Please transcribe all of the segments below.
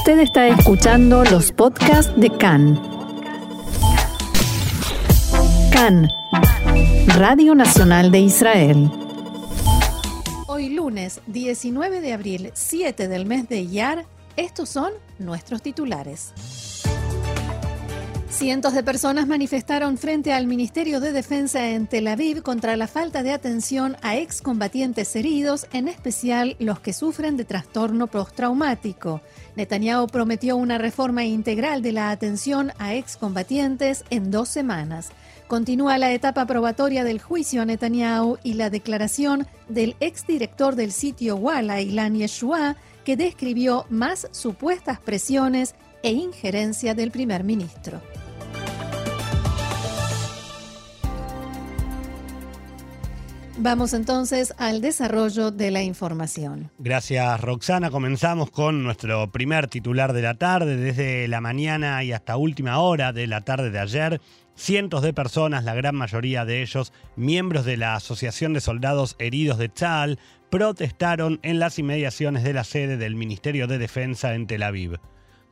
Usted está escuchando los podcasts de CAN. CAN, Radio Nacional de Israel. Hoy lunes 19 de abril, 7 del mes de Iyar, estos son nuestros titulares. Cientos de personas manifestaron frente al Ministerio de Defensa en Tel Aviv contra la falta de atención a excombatientes heridos, en especial los que sufren de trastorno postraumático. Netanyahu prometió una reforma integral de la atención a excombatientes en dos semanas. Continúa la etapa probatoria del juicio a Netanyahu y la declaración del exdirector del sitio Walla, Ilan Yeshua, que describió más supuestas presiones e injerencia del primer ministro. Vamos entonces al desarrollo de la información. Gracias Roxana. Comenzamos con nuestro primer titular de la tarde. Desde la mañana y hasta última hora de la tarde de ayer, cientos de personas, la gran mayoría de ellos miembros de la Asociación de Soldados Heridos de Tzal, protestaron en las inmediaciones de la sede del Ministerio de Defensa en Tel Aviv.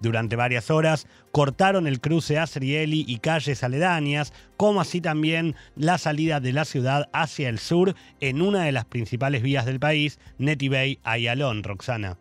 Durante varias horas cortaron el cruce Asrieli y calles aledañas, como así también la salida de la ciudad hacia el sur en una de las principales vías del país, Netibey Ayalon, Roxana.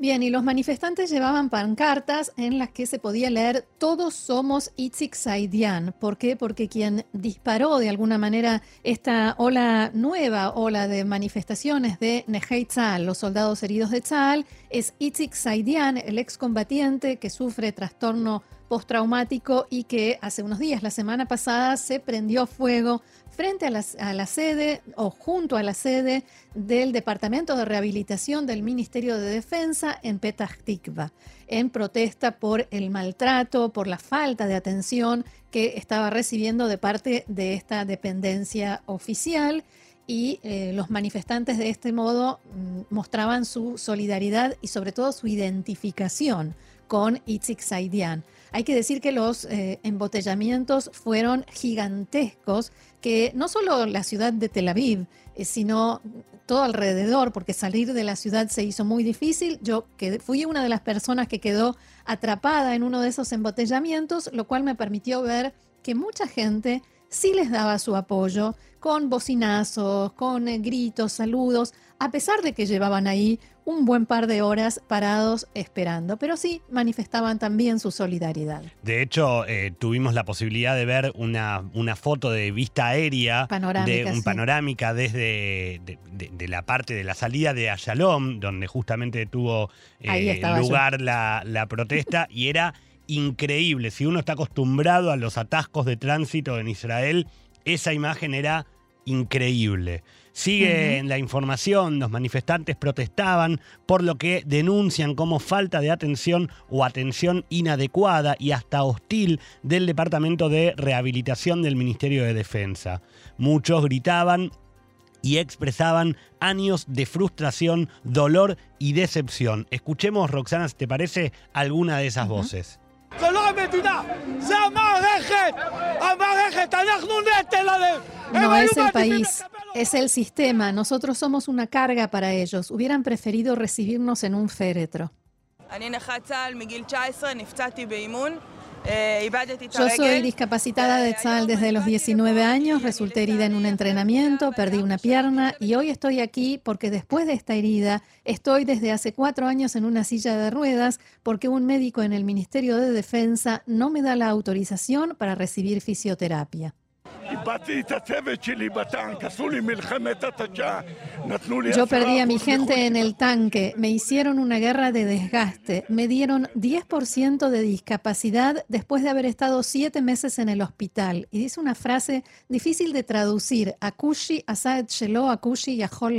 Bien, y los manifestantes llevaban pancartas en las que se podía leer Todos somos Itzik Saidian. ¿Por qué? Porque quien disparó de alguna manera esta ola nueva, ola de manifestaciones de Nehei Tzal, los soldados heridos de Tzal, es Itzik Saidian, el excombatiente que sufre trastorno postraumático y que hace unos días, la semana pasada, se prendió fuego frente a la, sede o junto a la sede del Departamento de Rehabilitación del Ministerio de Defensa en Petah Tikva, en protesta por el maltrato, por la falta de atención que estaba recibiendo de parte de esta dependencia oficial y eh, los manifestantes de este modo mm, mostraban su solidaridad y sobre todo su identificación con Itzik Saidian. Hay que decir que los eh, embotellamientos fueron gigantescos, que no solo la ciudad de Tel Aviv, eh, sino todo alrededor, porque salir de la ciudad se hizo muy difícil. Yo fui una de las personas que quedó atrapada en uno de esos embotellamientos, lo cual me permitió ver que mucha gente sí les daba su apoyo con bocinazos, con eh, gritos, saludos, a pesar de que llevaban ahí un buen par de horas parados esperando, pero sí manifestaban también su solidaridad. De hecho, eh, tuvimos la posibilidad de ver una, una foto de vista aérea, de, un panorámica desde de, la parte de la salida de Ayalom, donde justamente tuvo eh, lugar la, la protesta, y era increíble. Si uno está acostumbrado a los atascos de tránsito en Israel, esa imagen era increíble. Sigue en la información, los manifestantes protestaban por lo que denuncian como falta de atención o atención inadecuada y hasta hostil del Departamento de Rehabilitación del Ministerio de Defensa. Muchos gritaban y expresaban años de frustración, dolor y decepción. Escuchemos, Roxana, si te parece, alguna de esas voces. No es el país, es el sistema. Nosotros somos una carga para ellos. Hubieran preferido recibirnos en un féretro. Eh, Yo soy discapacitada de Tzal desde los 19 años, resulté herida en un entrenamiento, perdí una pierna y hoy estoy aquí porque después de esta herida estoy desde hace cuatro años en una silla de ruedas porque un médico en el Ministerio de Defensa no me da la autorización para recibir fisioterapia. Yo perdí a mi gente en el tanque, me hicieron una guerra de desgaste, me dieron 10% de discapacidad después de haber estado siete meses en el hospital. Y dice una frase difícil de traducir, Akushi Asaed Shelo Akushi Yahol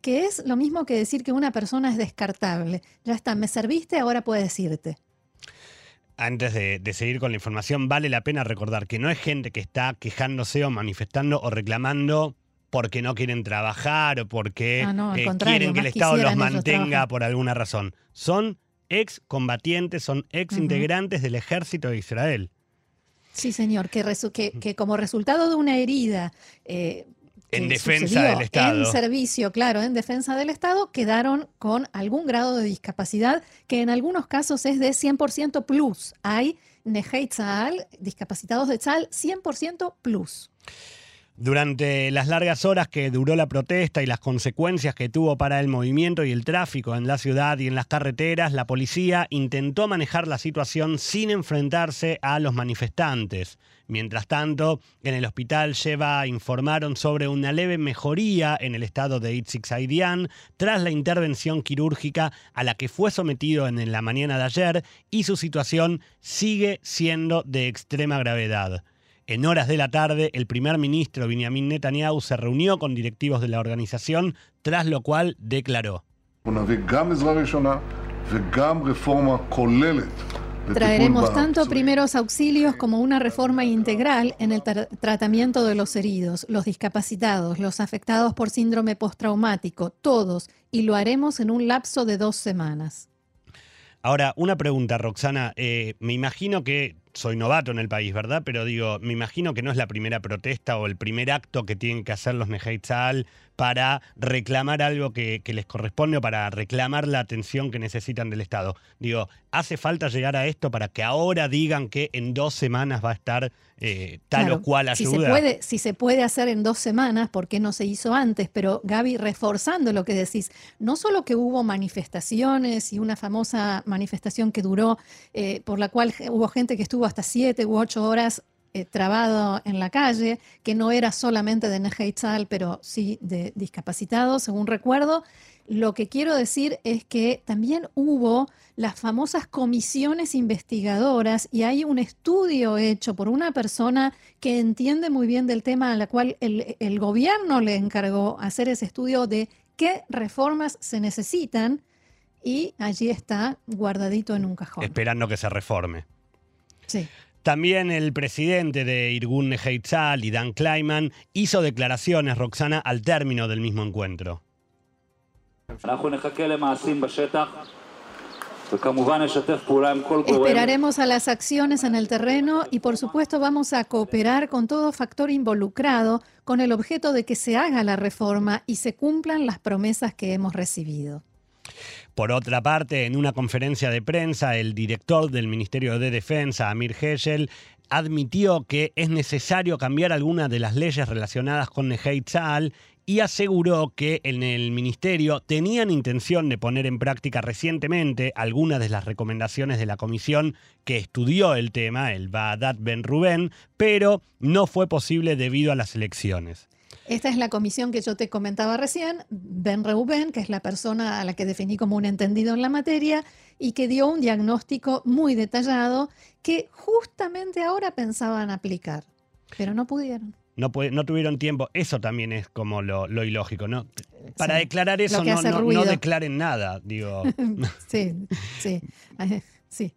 que es lo mismo que decir que una persona es descartable. Ya está, me serviste, ahora puedes irte antes de, seguir con la información, vale la pena recordar que no es gente que está quejándose o manifestando o reclamando porque no quieren trabajar o porque ah, eh, quieren que el Estado los mantenga por alguna razón. Son ex combatientes, son ex integrantes del ejército de Israel. Sí, señor, que, que, como resultado de una herida, eh, en defensa del Estado. En servicio, claro, en defensa del Estado, quedaron con algún grado de discapacidad que en algunos casos es de 100% plus. Hay Nejei discapacitados de Tzal, 100% plus. Durante las largas horas que duró la protesta y las consecuencias que tuvo para el movimiento y el tráfico en la ciudad y en las carreteras, la policía intentó manejar la situación sin enfrentarse a los manifestantes. Mientras tanto, en el hospital Sheva informaron sobre una leve mejoría en el estado de Itzik Saidian tras la intervención quirúrgica a la que fue sometido en la mañana de ayer y su situación sigue siendo de extrema gravedad. En horas de la tarde, el primer ministro Benjamin Netanyahu se reunió con directivos de la organización, tras lo cual declaró. Traeremos tanto primeros auxilios como una reforma integral en el tratamiento de los heridos, los discapacitados, los afectados por síndrome postraumático, todos, y lo haremos en un lapso de dos semanas. Ahora, una pregunta, Roxana. Eh, me imagino que soy novato en el país, ¿verdad? Pero digo, me imagino que no es la primera protesta o el primer acto que tienen que hacer los Nejeitzal para reclamar algo que, les corresponde o para reclamar la atención que necesitan del Estado. Digo, ¿hace falta llegar a esto para que ahora digan que en dos semanas va a estar eh, tal o cual ayuda? Si se, puede, si se puede hacer en dos semanas, ¿por qué no se hizo antes? Pero Gaby, reforzando lo que decís, no solo que hubo manifestaciones y una famosa manifestación que duró, eh, por la cual hubo gente que estuvo hasta siete u ocho horas eh, trabado en la calle, que no era solamente de Nejeitzal, pero sí de discapacitados, según recuerdo. Lo que quiero decir es que también hubo las famosas comisiones investigadoras y hay un estudio hecho por una persona que entiende muy bien del tema a la cual el, el gobierno le encargó hacer ese estudio de qué reformas se necesitan y allí está guardadito en un cajón. Esperando que se reforme. Sí. También el presidente de Irgun Nejeitzal y Dan Kleiman hizo declaraciones, Roxana, al término del mismo encuentro. Esperaremos a las acciones en el terreno y por supuesto vamos a cooperar con todo factor involucrado con el objeto de que se haga la reforma y se cumplan las promesas que hemos recibido. Por otra parte, en una conferencia de prensa, el director del Ministerio de Defensa, Amir Heschel, admitió que es necesario cambiar algunas de las leyes relacionadas con Nehei y aseguró que en el ministerio tenían intención de poner en práctica recientemente algunas de las recomendaciones de la comisión que estudió el tema, el Baadat Ben Rubén, pero no fue posible debido a las elecciones. Esta es la comisión que yo te comentaba recién, Ben Reuben, que es la persona a la que definí como un entendido en la materia y que dio un diagnóstico muy detallado que justamente ahora pensaban aplicar, pero no pudieron. No, no tuvieron tiempo. Eso también es como lo, ilógico, ¿no? Para declarar eso no, no, declaren nada, digo. sí, sí, sí.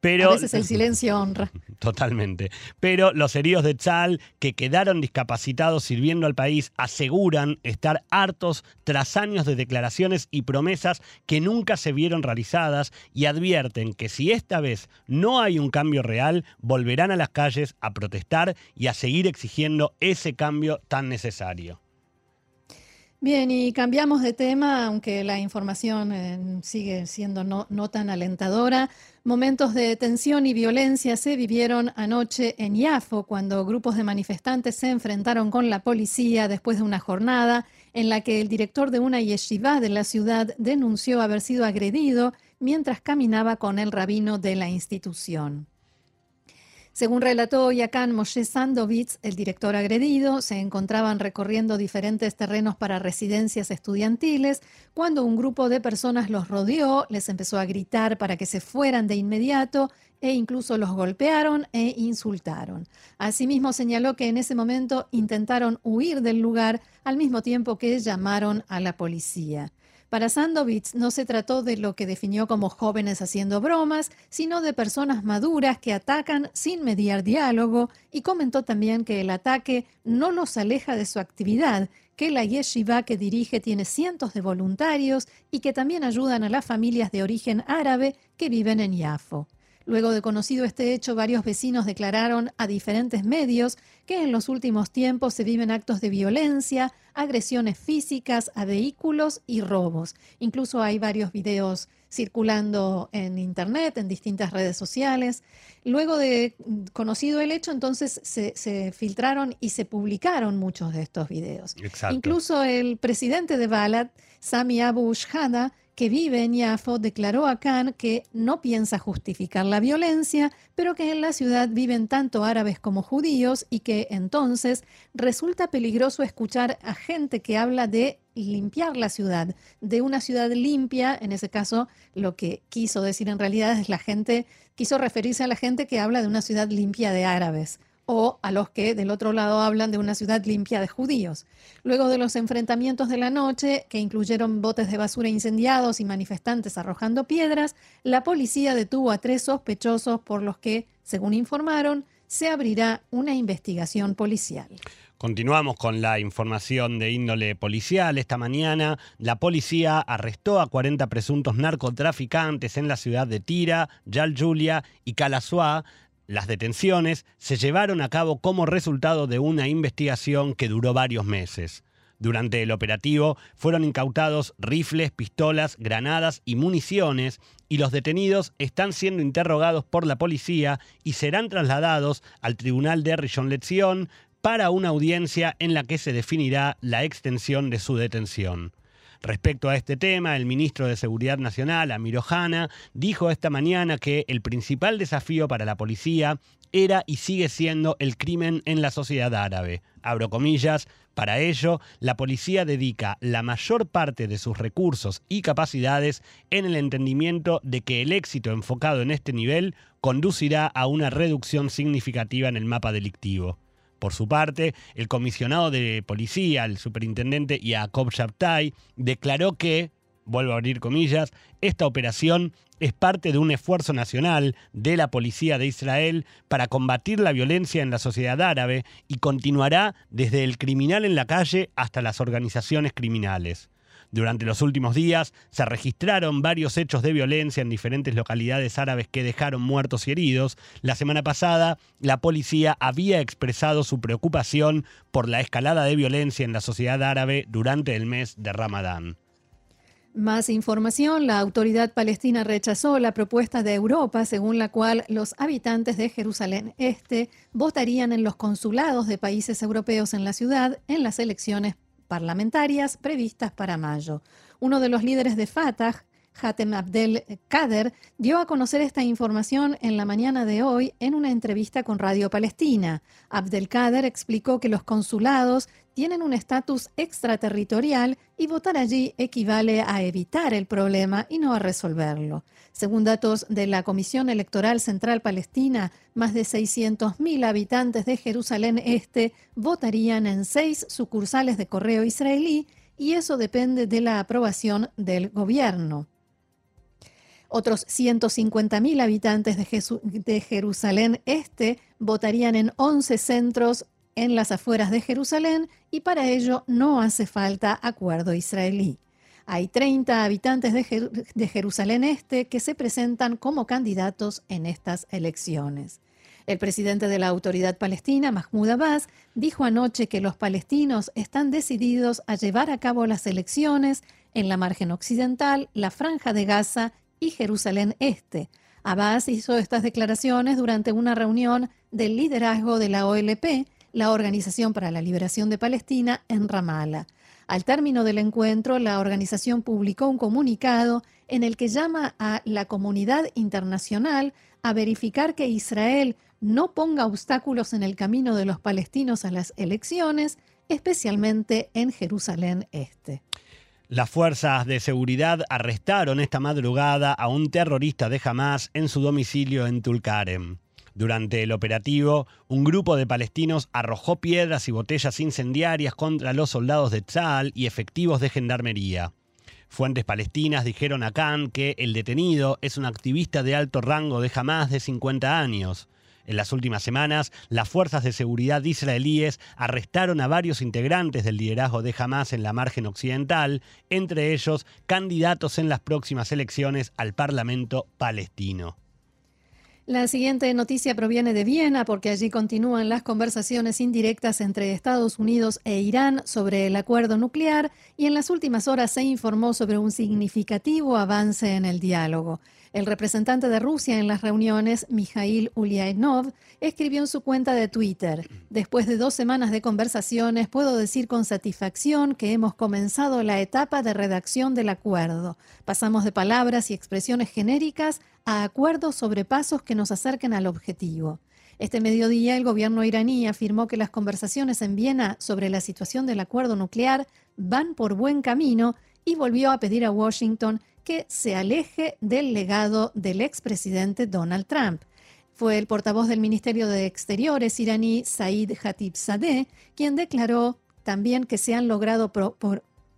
Pero, a veces el silencio honra. Totalmente. Pero los heridos de Chal que quedaron discapacitados sirviendo al país aseguran estar hartos tras años de declaraciones y promesas que nunca se vieron realizadas y advierten que si esta vez no hay un cambio real, volverán a las calles a protestar y a seguir exigiendo ese cambio tan necesario. Bien, y cambiamos de tema, aunque la información eh, sigue siendo no, tan alentadora. Momentos de tensión y violencia se vivieron anoche en Yafo, cuando grupos de manifestantes se enfrentaron con la policía después de una jornada en la que el director de una yeshiva de la ciudad denunció haber sido agredido mientras caminaba con el rabino de la institución. Según relató Yakan Moshe Sandovitz, el director agredido, se encontraban recorriendo diferentes terrenos para residencias estudiantiles cuando un grupo de personas los rodeó, les empezó a gritar para que se fueran de inmediato e incluso los golpearon e insultaron. Asimismo señaló que en ese momento intentaron huir del lugar al mismo tiempo que llamaron a la policía. Para Sandovitz no se trató de lo que definió como jóvenes haciendo bromas, sino de personas maduras que atacan sin mediar diálogo y comentó también que el ataque no los aleja de su actividad, que la yeshiva que dirige tiene cientos de voluntarios y que también ayudan a las familias de origen árabe que viven en Yafo. Luego de conocido este hecho, varios vecinos declararon a diferentes medios que en los últimos tiempos se viven actos de violencia, agresiones físicas a vehículos y robos. Incluso hay varios videos circulando en Internet, en distintas redes sociales. Luego de conocido el hecho, entonces se, filtraron y se publicaron muchos de estos videos. Incluso el presidente de Balad, Sami Abu Shhada, que vive en Yafo, declaró a Khan que no piensa justificar la violencia, pero que en la ciudad viven tanto árabes como judíos y que entonces resulta peligroso escuchar a gente que habla de limpiar la ciudad, de una ciudad limpia, en ese caso lo que quiso decir en realidad es la gente, quiso referirse a la gente que habla de una ciudad limpia de árabes o a los que del otro lado hablan de una ciudad limpia de judíos. Luego de los enfrentamientos de la noche, que incluyeron botes de basura incendiados y manifestantes arrojando piedras, la policía detuvo a tres sospechosos por los que, según informaron, se abrirá una investigación policial. Continuamos con la información de índole policial. Esta mañana la policía arrestó a 40 presuntos narcotraficantes en la ciudad de Tira, Yal Julia y Calasuá las detenciones se llevaron a cabo como resultado de una investigación que duró varios meses. Durante el operativo fueron incautados rifles, pistolas, granadas y municiones y los detenidos están siendo interrogados por la policía y serán trasladados al tribunal de Rillon Lección para una audiencia en la que se definirá la extensión de su detención. Respecto a este tema, el ministro de Seguridad Nacional, Amir Ohana, dijo esta mañana que el principal desafío para la policía era y sigue siendo el crimen en la sociedad árabe. Abro comillas, para ello, la policía dedica la mayor parte de sus recursos y capacidades en el entendimiento de que el éxito enfocado en este nivel conducirá a una reducción significativa en el mapa delictivo. Por su parte, el comisionado de policía, el superintendente Yacob Shabtai, declaró que, vuelvo a abrir comillas, esta operación es parte de un esfuerzo nacional de la policía de Israel para combatir la violencia en la sociedad árabe y continuará desde el criminal en la calle hasta las organizaciones criminales. Durante los últimos días se registraron varios hechos de violencia en diferentes localidades árabes que dejaron muertos y heridos. La semana pasada, la policía había expresado su preocupación por la escalada de violencia en la sociedad árabe durante el mes de Ramadán. Más información, la autoridad palestina rechazó la propuesta de Europa según la cual los habitantes de Jerusalén Este votarían en los consulados de países europeos en la ciudad en las elecciones parlamentarias previstas para mayo. Uno de los líderes de Fatah, Hatem Abdel Kader, dio a conocer esta información en la mañana de hoy en una entrevista con Radio Palestina. Abdel Kader explicó que los consulados tienen un estatus extraterritorial y votar allí equivale a evitar el problema y no a resolverlo. Según datos de la Comisión Electoral Central Palestina, más de 600.000 habitantes de Jerusalén Este votarían en seis sucursales de correo israelí y eso depende de la aprobación del gobierno. Otros 150.000 habitantes de, Jerusalén Este votarían en 11 centros en las afueras de Jerusalén y para ello no hace falta acuerdo israelí. Hay 30 habitantes de, Jerusalén Este que se presentan como candidatos en estas elecciones. El presidente de la Autoridad Palestina, Mahmoud Abbas, dijo anoche que los palestinos están decididos a llevar a cabo las elecciones en la margen occidental, la franja de Gaza y Jerusalén Este. Abbas hizo estas declaraciones durante una reunión del liderazgo de la OLP, la Organización para la Liberación de Palestina, en Ramallah. Al término del encuentro, la organización publicó un comunicado en el que llama a la comunidad internacional a verificar que Israel no ponga obstáculos en el camino de los palestinos a las elecciones, especialmente en Jerusalén Este. Las fuerzas de seguridad arrestaron esta madrugada a un terrorista de Hamas en su domicilio en Tulkarem. Durante el operativo, un grupo de palestinos arrojó piedras y botellas incendiarias contra los soldados de Tzal y efectivos de gendarmería. Fuentes palestinas dijeron a Khan que el detenido es un activista de alto rango de Hamas de 50 años. En las últimas semanas, las fuerzas de seguridad israelíes arrestaron a varios integrantes del liderazgo de Hamas en la margen occidental, entre ellos candidatos en las próximas elecciones al Parlamento palestino. La siguiente noticia proviene de Viena porque allí continúan las conversaciones indirectas entre Estados Unidos e Irán sobre el acuerdo nuclear y en las últimas horas se informó sobre un significativo avance en el diálogo. El representante de Rusia en las reuniones, Mikhail Ulyanov, escribió en su cuenta de Twitter, después de dos semanas de conversaciones, puedo decir con satisfacción que hemos comenzado la etapa de redacción del acuerdo. Pasamos de palabras y expresiones genéricas a acuerdos sobre pasos que nos acerquen al objetivo. Este mediodía, el gobierno iraní afirmó que las conversaciones en Viena sobre la situación del acuerdo nuclear van por buen camino y volvió a pedir a Washington que se aleje del legado del expresidente Donald Trump. Fue el portavoz del Ministerio de Exteriores iraní, Said Sadeh, quien declaró también que se han logrado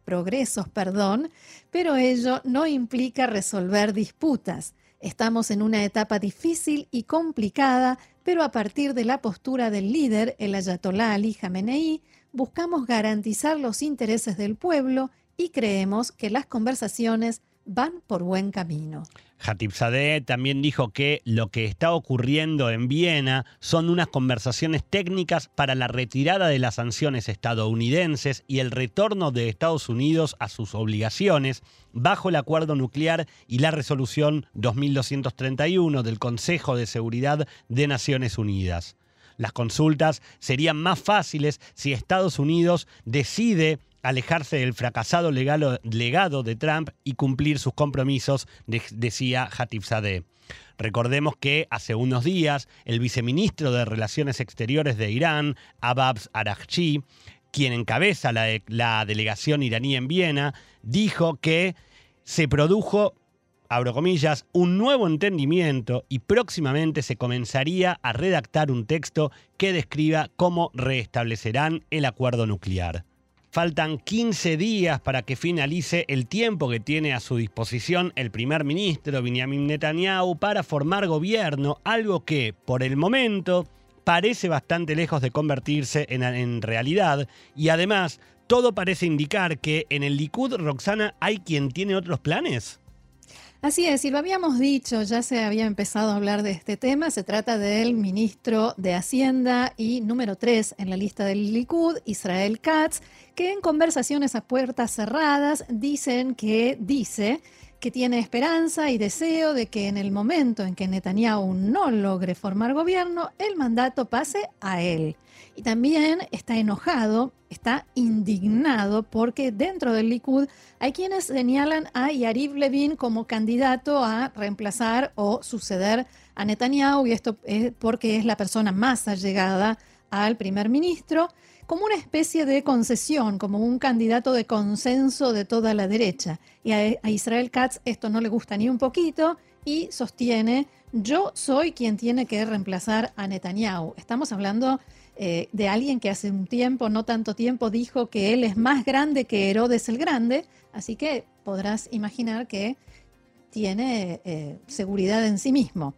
progresos, perdón, pero ello no implica resolver disputas. Estamos en una etapa difícil y complicada, pero a partir de la postura del líder, el ayatolá Ali Khamenei, buscamos garantizar los intereses del pueblo y creemos que las conversaciones van por buen camino. Hatibzadeh también dijo que lo que está ocurriendo en Viena son unas conversaciones técnicas para la retirada de las sanciones estadounidenses y el retorno de Estados Unidos a sus obligaciones bajo el acuerdo nuclear y la resolución 2231 del Consejo de Seguridad de Naciones Unidas. Las consultas serían más fáciles si Estados Unidos decide alejarse del fracasado legado de Trump y cumplir sus compromisos, decía Sadeh. Recordemos que hace unos días el viceministro de Relaciones Exteriores de Irán, Abbas Araghchi, quien encabeza la, la delegación iraní en Viena, dijo que se produjo abro comillas, un nuevo entendimiento y próximamente se comenzaría a redactar un texto que describa cómo restablecerán el acuerdo nuclear. Faltan 15 días para que finalice el tiempo que tiene a su disposición el primer ministro Benjamin Netanyahu para formar gobierno, algo que, por el momento, parece bastante lejos de convertirse en, en realidad y además todo parece indicar que en el Likud, Roxana, hay quien tiene otros planes. Así es, y lo habíamos dicho, ya se había empezado a hablar de este tema, se trata del ministro de Hacienda y número tres en la lista del Likud, Israel Katz, que en conversaciones a puertas cerradas dicen que dice que tiene esperanza y deseo de que en el momento en que Netanyahu no logre formar gobierno, el mandato pase a él. Y también está enojado, está indignado porque dentro del Likud hay quienes señalan a Yariv Levin como candidato a reemplazar o suceder a Netanyahu y esto es porque es la persona más allegada al primer ministro como una especie de concesión, como un candidato de consenso de toda la derecha. Y a, Israel Katz esto no le gusta ni un poquito y sostiene, yo soy quien tiene que reemplazar a Netanyahu. Estamos hablando eh, de alguien que hace un tiempo, no tanto tiempo, dijo que él es más grande que Herodes el Grande, así que podrás imaginar que tiene eh, seguridad en sí mismo.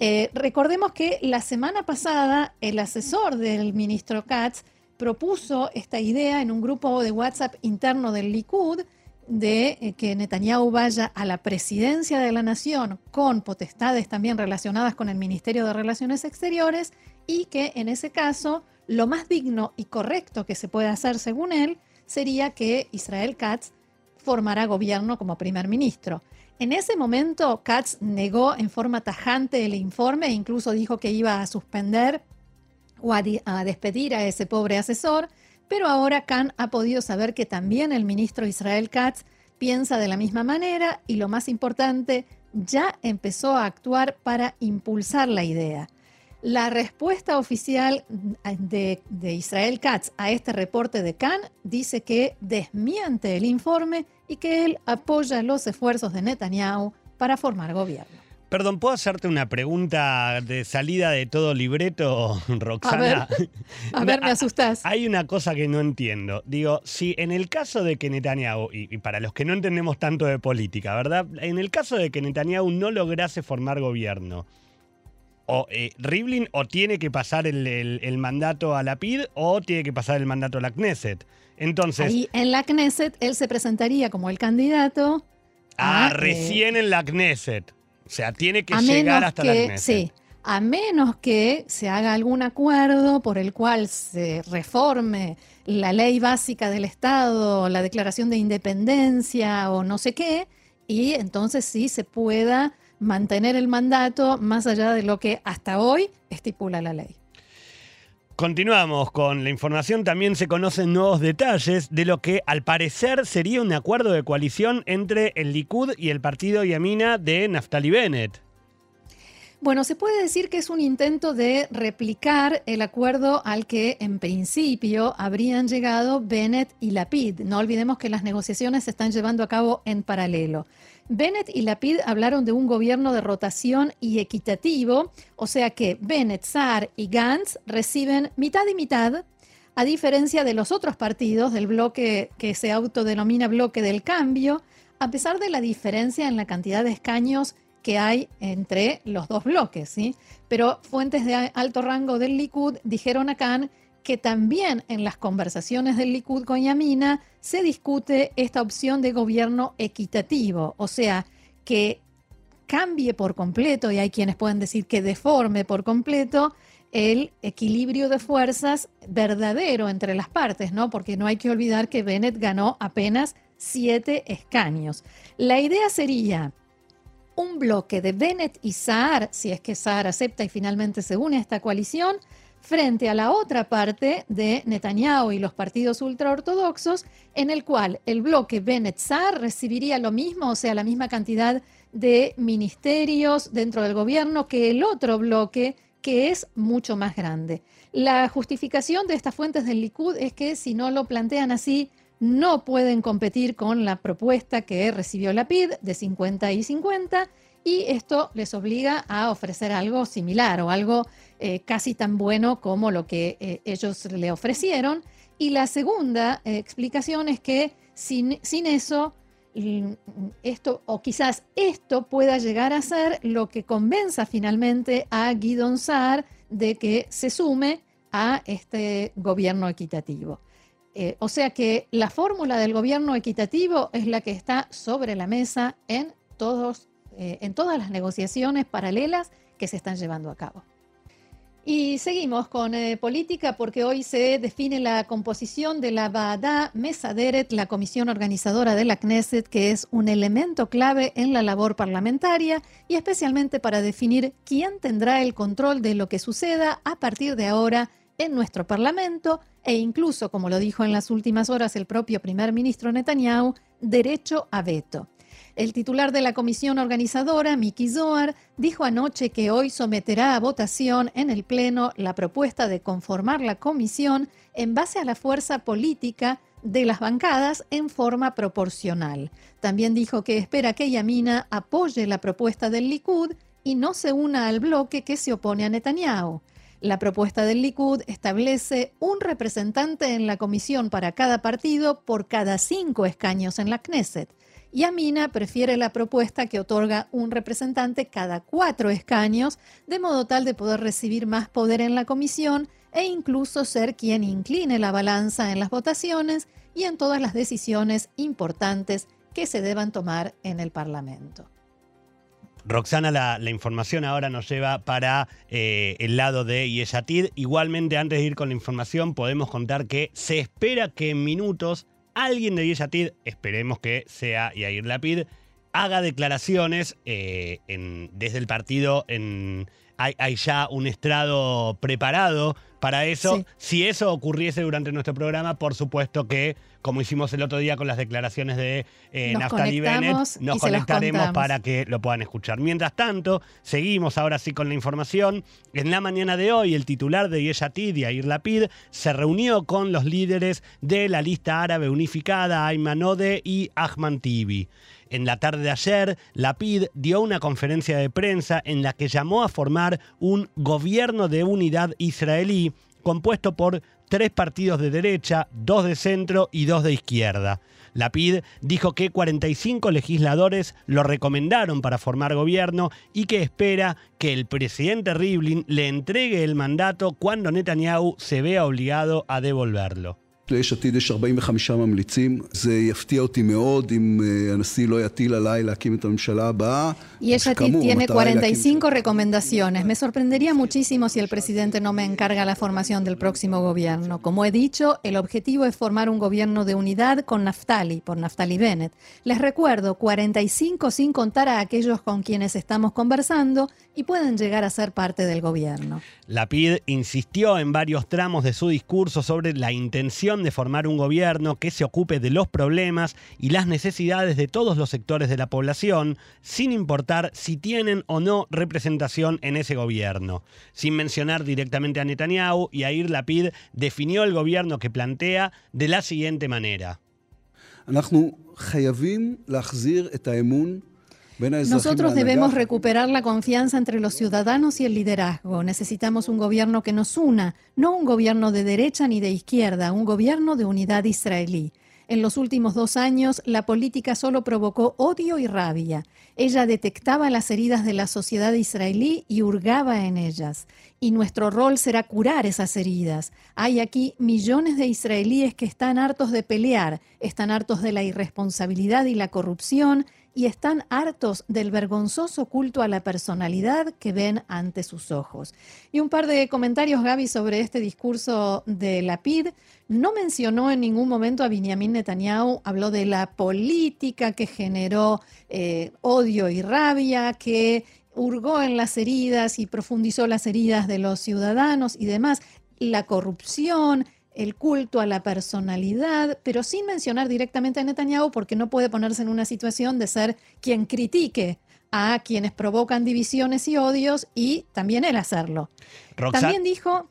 Eh, recordemos que la semana pasada el asesor del ministro Katz propuso esta idea en un grupo de WhatsApp interno del Likud de que Netanyahu vaya a la presidencia de la nación con potestades también relacionadas con el Ministerio de Relaciones Exteriores y que en ese caso lo más digno y correcto que se puede hacer según él sería que Israel Katz formara gobierno como primer ministro. En ese momento Katz negó en forma tajante el informe e incluso dijo que iba a suspender o a, despedir a ese pobre asesor, pero ahora Khan ha podido saber que también el ministro Israel Katz piensa de la misma manera y lo más importante, ya empezó a actuar para impulsar la idea. La respuesta oficial de, Israel Katz a este reporte de Khan dice que desmiente el informe y que él apoya los esfuerzos de Netanyahu para formar gobierno. Perdón, ¿puedo hacerte una pregunta de salida de todo libreto, Roxana? A ver, me asustas. Hay una cosa que no entiendo. Digo, si en el caso de que Netanyahu, y, para los que no entendemos tanto de política, ¿verdad? En el caso de que Netanyahu no lograse formar gobierno, o eh, Rivlin o tiene que pasar el, mandato a la PID o tiene que pasar el mandato a la Knesset. Entonces. Y en la Knesset él se presentaría como el candidato. Ah, recién en la Knesset. O sea, tiene que llegar hasta la Knesset. Sí. a menos que se haga algún acuerdo por el cual se reforme la ley básica del Estado, la declaración de independencia o no sé qué, y entonces sí se pueda mantener el mandato más allá de lo que hasta hoy estipula la ley. Continuamos con la información. También se conocen nuevos detalles de lo que al parecer sería un acuerdo de coalición entre el Likud y el partido Yamina de Naftali Bennett. Bueno, se puede decir que es un intento de replicar el acuerdo al que en principio habrían llegado Bennett y Lapid. No olvidemos que las negociaciones se están llevando a cabo en paralelo. Bennett y Lapid hablaron de un gobierno de rotación y equitativo, o sea que Bennett, Saar y Gantz reciben mitad y mitad, a diferencia de los otros partidos del bloque que se autodenomina bloque del cambio, a pesar de la diferencia en la cantidad de escaños que hay entre los dos bloques, ¿sí? Pero fuentes de alto rango del Likud dijeron a Khan que también en las conversaciones del Likud con Yamina se discute esta opción de gobierno equitativo, o sea, que cambie por completo, y hay quienes pueden decir que deforme por completo, el equilibrio de fuerzas verdadero entre las partes, ¿no? Porque no hay que olvidar que Bennett ganó apenas siete escaños. La idea sería un bloque de Bennett y Saar, si es que Saar acepta y finalmente se une a esta coalición, frente a la otra parte de Netanyahu y los partidos ultraortodoxos, en el cual el bloque Bennett-Sar recibiría lo mismo, o sea, la misma cantidad de ministerios dentro del gobierno que el otro bloque, que es mucho más grande. La justificación de estas fuentes del Likud es que si no lo plantean así, no pueden competir con la propuesta que recibió la PID de 50 y 50 y esto les obliga a ofrecer algo similar o algo eh, casi tan bueno como lo que eh, ellos le ofrecieron. Y la segunda eh, explicación es que sin, sin eso, mm, esto, o quizás esto pueda llegar a ser lo que convenza finalmente a Guidon Saar de que se sume a este gobierno equitativo. o sea que la fórmula del gobierno equitativo es la que está sobre la mesa en todos eh, en todas las negociaciones paralelas que se están llevando a cabo. Y seguimos con eh, política porque hoy se define la composición de la Baadá Mesaderet, la comisión organizadora de la Knesset, que es un elemento clave en la labor parlamentaria y especialmente para definir quién tendrá el control de lo que suceda a partir de ahora en nuestro Parlamento e incluso, como lo dijo en las últimas horas el propio primer ministro Netanyahu, derecho a veto. El titular de la comisión organizadora, Miki Zohar, dijo anoche que hoy someterá a votación en el Pleno la propuesta de conformar la comisión en base a la fuerza política de las bancadas en forma proporcional. También dijo que espera que Yamina apoye la propuesta del Likud y no se una al bloque que se opone a Netanyahu. La propuesta del Likud establece un representante en la comisión para cada partido por cada cinco escaños en la Knesset. Y Amina prefiere la propuesta que otorga un representante cada cuatro escaños, de modo tal de poder recibir más poder en la comisión e incluso ser quien incline la balanza en las votaciones y en todas las decisiones importantes que se deban tomar en el Parlamento. Roxana, la, información ahora nos lleva para eh, el lado de Yeshatid. Igualmente, antes de ir con la información, podemos contar que se espera que en minutos alguien de Yeshatid, esperemos que sea Yair Lapid, haga declaraciones eh, desde el partido. En, hay, ya un estrado preparado para eso. Si eso ocurriese durante nuestro programa, por supuesto que, como hicimos el otro día con las declaraciones de eh, Naftali Bennett, nos conectaremos para que lo puedan escuchar. Mientras tanto, seguimos ahora sí con la información. En la mañana de hoy, el titular de Yeshatid, Yair Lapid, se reunió con los líderes de la lista árabe unificada, Ayman Ode y Ahmad Tibi. En la tarde de ayer, Lapid dio una conferencia de prensa en la que llamó a formar un gobierno de unidad israelí compuesto por tres partidos de derecha, dos de centro y dos de izquierda. Lapid dijo que 45 legisladores lo recomendaron para formar gobierno y que espera que el presidente Rivlin le entregue el mandato cuando Netanyahu se vea obligado a devolverlo. ליש עתיד יש 45 ממליצים. זה יפתיע אותי מאוד אם הנשיא לא יטיל עליי להקים את הממשלה הבאה. Yesh Atid tiene 45 recomendaciones. Me sorprendería muchísimo si el presidente no me encarga la formación del próximo gobierno. Como he dicho, el objetivo es formar un gobierno de unidad con Naftali, por Naftali Bennett. Les recuerdo, 45 sin contar a aquellos con quienes estamos conversando y pueden llegar a ser parte del gobierno. La PID insistió en varios tramos de su discurso sobre la intención de formar un gobierno que se ocupe de los problemas y las necesidades de todos los sectores de la población, sin importar si tienen o no representación en ese gobierno. Sin mencionar directamente a Netanyahu, Yair Lapid definió el gobierno que plantea de la siguiente manera. Nosotros debemos recuperar la confianza entre los ciudadanos y el liderazgo. Necesitamos un gobierno que nos una, no un gobierno de derecha ni de izquierda, un gobierno de unidad israelí. En los últimos dos años, la política solo provocó odio y rabia. Ella detectaba las heridas de la sociedad israelí y hurgaba en ellas. Y nuestro rol será curar esas heridas. Hay aquí millones de israelíes que están hartos de pelear, están hartos de la irresponsabilidad y la corrupción, y están hartos del vergonzoso culto a la personalidad que ven ante sus ojos. Y un par de comentarios, Gaby, sobre este discurso de la PID. No mencionó en ningún momento a Benjamin Netanyahu, habló de la política que generó eh, odio y rabia, que hurgó en las heridas y profundizó las heridas de los ciudadanos y demás, la corrupción, el culto a la personalidad, pero sin mencionar directamente a Netanyahu porque no puede ponerse en una situación de ser quien critique a quienes provocan divisiones y odios y también él hacerlo. también dijo...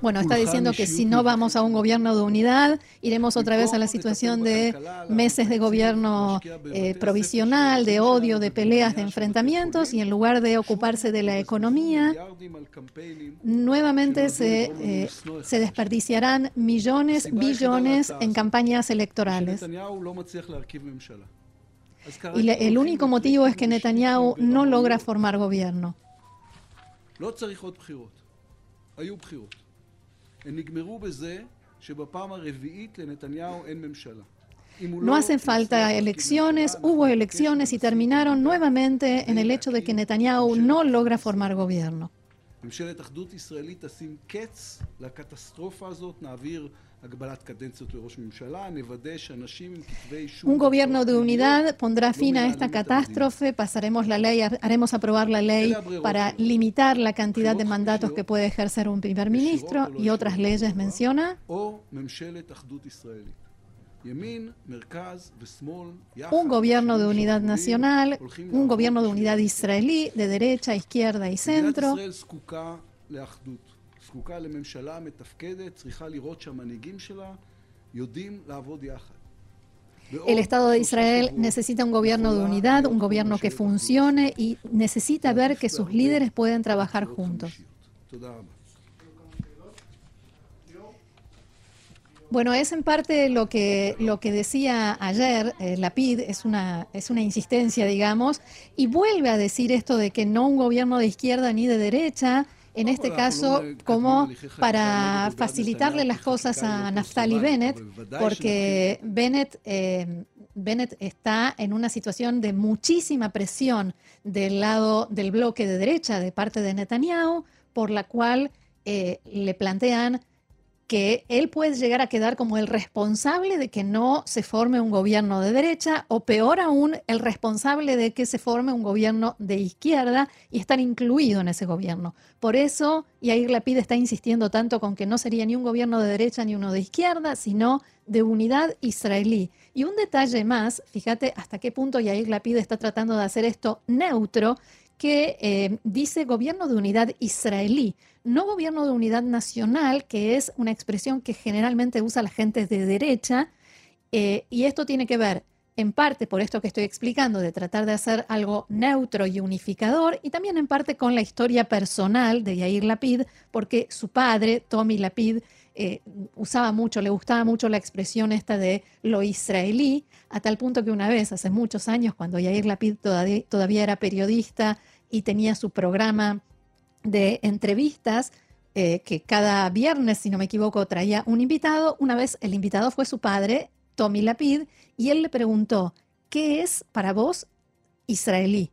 Bueno, está diciendo que si no vamos a un gobierno de unidad, iremos otra vez a la situación de meses de gobierno eh, provisional, de odio, de peleas, de enfrentamientos, y en lugar de ocuparse de la economía, nuevamente se, eh, se desperdiciarán millones, billones en campañas electorales. Y el único motivo es que Netanyahu no logra formar gobierno. No hacen falta elecciones, hubo elecciones y terminaron nuevamente en el hecho de que Netanyahu no logra formar gobierno. Un gobierno de unidad pondrá fin a esta catástrofe, pasaremos la ley, haremos aprobar la ley para limitar la cantidad de mandatos que puede ejercer un primer ministro y otras leyes menciona. Un gobierno de unidad nacional, un gobierno de unidad israelí, de derecha, izquierda y centro. El Estado de Israel necesita un gobierno de unidad, un gobierno que funcione y necesita ver que sus líderes pueden trabajar juntos. Bueno, es en parte lo que, lo que decía ayer eh, Lapid, es una, es una insistencia, digamos, y vuelve a decir esto de que no un gobierno de izquierda ni de derecha, en este caso como para facilitarle las cosas a Naftali Bennett, porque Bennett, eh, Bennett está en una situación de muchísima presión del lado del bloque de derecha de parte de Netanyahu, por la cual eh, le plantean que él puede llegar a quedar como el responsable de que no se forme un gobierno de derecha o peor aún, el responsable de que se forme un gobierno de izquierda y estar incluido en ese gobierno. Por eso Yair Lapid está insistiendo tanto con que no sería ni un gobierno de derecha ni uno de izquierda, sino de unidad israelí. Y un detalle más, fíjate hasta qué punto Yair Lapid está tratando de hacer esto neutro, que eh, dice gobierno de unidad israelí, no gobierno de unidad nacional, que es una expresión que generalmente usa la gente de derecha, eh, y esto tiene que ver en parte por esto que estoy explicando, de tratar de hacer algo neutro y unificador, y también en parte con la historia personal de Yair Lapid, porque su padre, Tommy Lapid, eh, usaba mucho, le gustaba mucho la expresión esta de lo israelí, a tal punto que una vez, hace muchos años, cuando Yair Lapid todavía, era periodista y tenía su programa de entrevistas, eh, que cada viernes, si no me equivoco, traía un invitado. Una vez el invitado fue su padre, Tommy Lapid, y él le preguntó, ¿qué es para vos israelí?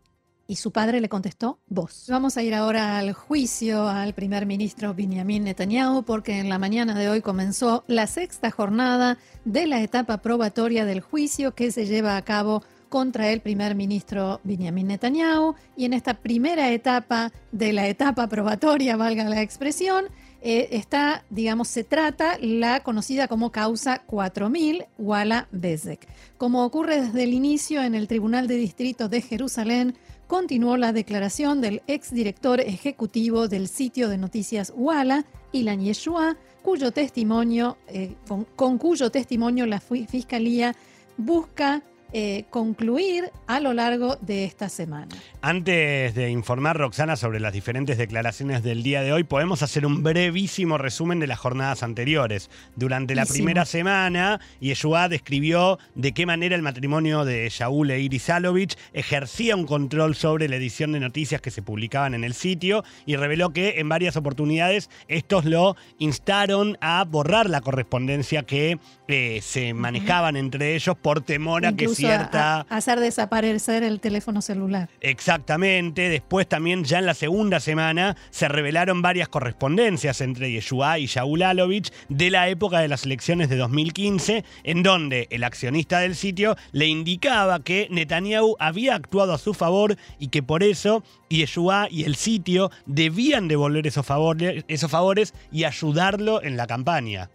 Y su padre le contestó, vos. Vamos a ir ahora al juicio al primer ministro Benjamin Netanyahu porque en la mañana de hoy comenzó la sexta jornada de la etapa probatoria del juicio que se lleva a cabo contra el primer ministro Benjamin Netanyahu y en esta primera etapa de la etapa probatoria, valga la expresión, eh, está, digamos, se trata la conocida como causa 4000 Wala Bezek. Como ocurre desde el inicio en el Tribunal de Distrito de Jerusalén, continuó la declaración del exdirector ejecutivo del sitio de noticias Wala, Ilan Yeshua, cuyo testimonio, eh, con cuyo testimonio la Fiscalía busca eh, concluir a lo largo de esta semana. Antes de informar, Roxana, sobre las diferentes declaraciones del día de hoy, podemos hacer un brevísimo resumen de las jornadas anteriores. Durante la primera semana, Yeshua describió de qué manera el matrimonio de Shaul e Iris Alovich ejercía un control sobre la edición de noticias que se publicaban en el sitio y reveló que en varias oportunidades estos lo instaron a borrar la correspondencia que eh, se manejaban entre ellos por temor a que hacer desaparecer el teléfono celular. Exactamente. Después también ya en la segunda semana se revelaron varias correspondencias entre Yeshua y Shaul Alovich de la época de las elecciones de 2015, en donde el accionista del sitio le indicaba que Netanyahu había actuado a su favor y que por eso Yeshua y el sitio debían devolver esos favores, esos favores y ayudarlo en la campaña.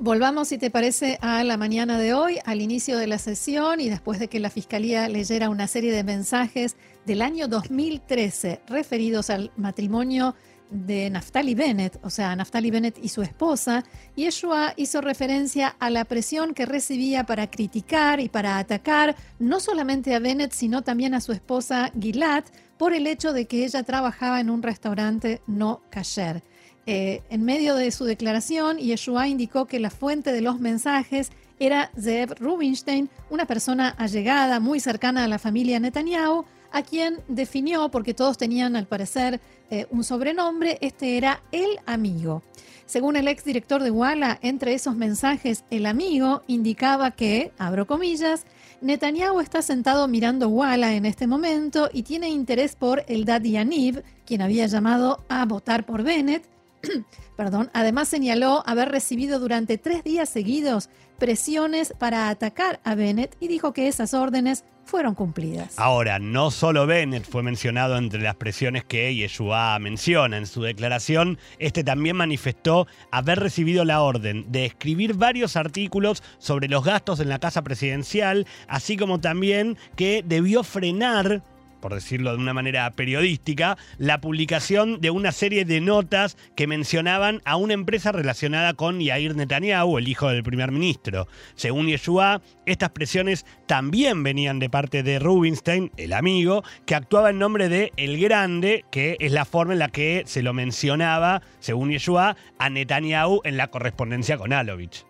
Volvamos, si te parece, a la mañana de hoy, al inicio de la sesión y después de que la Fiscalía leyera una serie de mensajes del año 2013 referidos al matrimonio de Naftali Bennett, o sea, Naftali Bennett y su esposa, Yeshua hizo referencia a la presión que recibía para criticar y para atacar no solamente a Bennett, sino también a su esposa Gilad por el hecho de que ella trabajaba en un restaurante no kasher. Eh, en medio de su declaración, Yeshua indicó que la fuente de los mensajes era Zev Rubinstein, una persona allegada, muy cercana a la familia Netanyahu, a quien definió, porque todos tenían al parecer eh, un sobrenombre, este era el amigo. Según el exdirector de Walla, entre esos mensajes, el amigo indicaba que, abro comillas, Netanyahu está sentado mirando Walla en este momento y tiene interés por el Daddy Yaniv, quien había llamado a votar por Bennett, Perdón. Además señaló haber recibido durante tres días seguidos presiones para atacar a Bennett y dijo que esas órdenes fueron cumplidas. Ahora, no solo Bennett fue mencionado entre las presiones que Yeshua menciona en su declaración, este también manifestó haber recibido la orden de escribir varios artículos sobre los gastos en la casa presidencial, así como también que debió frenar por decirlo de una manera periodística, la publicación de una serie de notas que mencionaban a una empresa relacionada con Yair Netanyahu, el hijo del primer ministro. Según Yeshua, estas presiones también venían de parte de Rubinstein, el amigo, que actuaba en nombre de El Grande, que es la forma en la que se lo mencionaba, según Yeshua, a Netanyahu en la correspondencia con Alovich.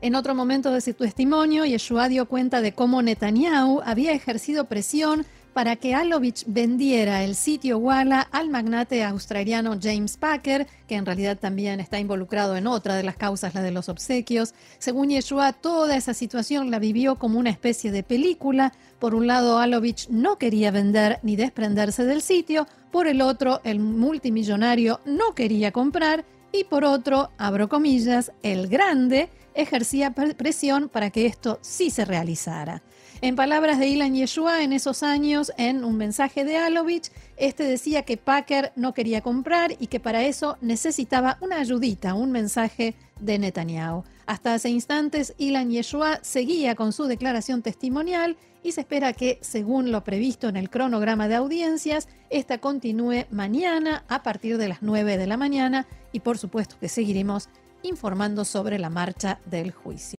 En otro momento de su testimonio, Yeshua dio cuenta de cómo Netanyahu había ejercido presión para que Alovich vendiera el sitio Walla al magnate australiano James Packer, que en realidad también está involucrado en otra de las causas, la de los obsequios. Según Yeshua, toda esa situación la vivió como una especie de película. Por un lado, Alovich no quería vender ni desprenderse del sitio, por el otro, el multimillonario no quería comprar y por otro, abro comillas, el grande ejercía presión para que esto sí se realizara. En palabras de Ilan Yeshua, en esos años, en un mensaje de Alovich, este decía que Packer no quería comprar y que para eso necesitaba una ayudita, un mensaje de Netanyahu. Hasta hace instantes, Ilan Yeshua seguía con su declaración testimonial y se espera que, según lo previsto en el cronograma de audiencias, esta continúe mañana a partir de las 9 de la mañana y por supuesto que seguiremos informando sobre la marcha del juicio.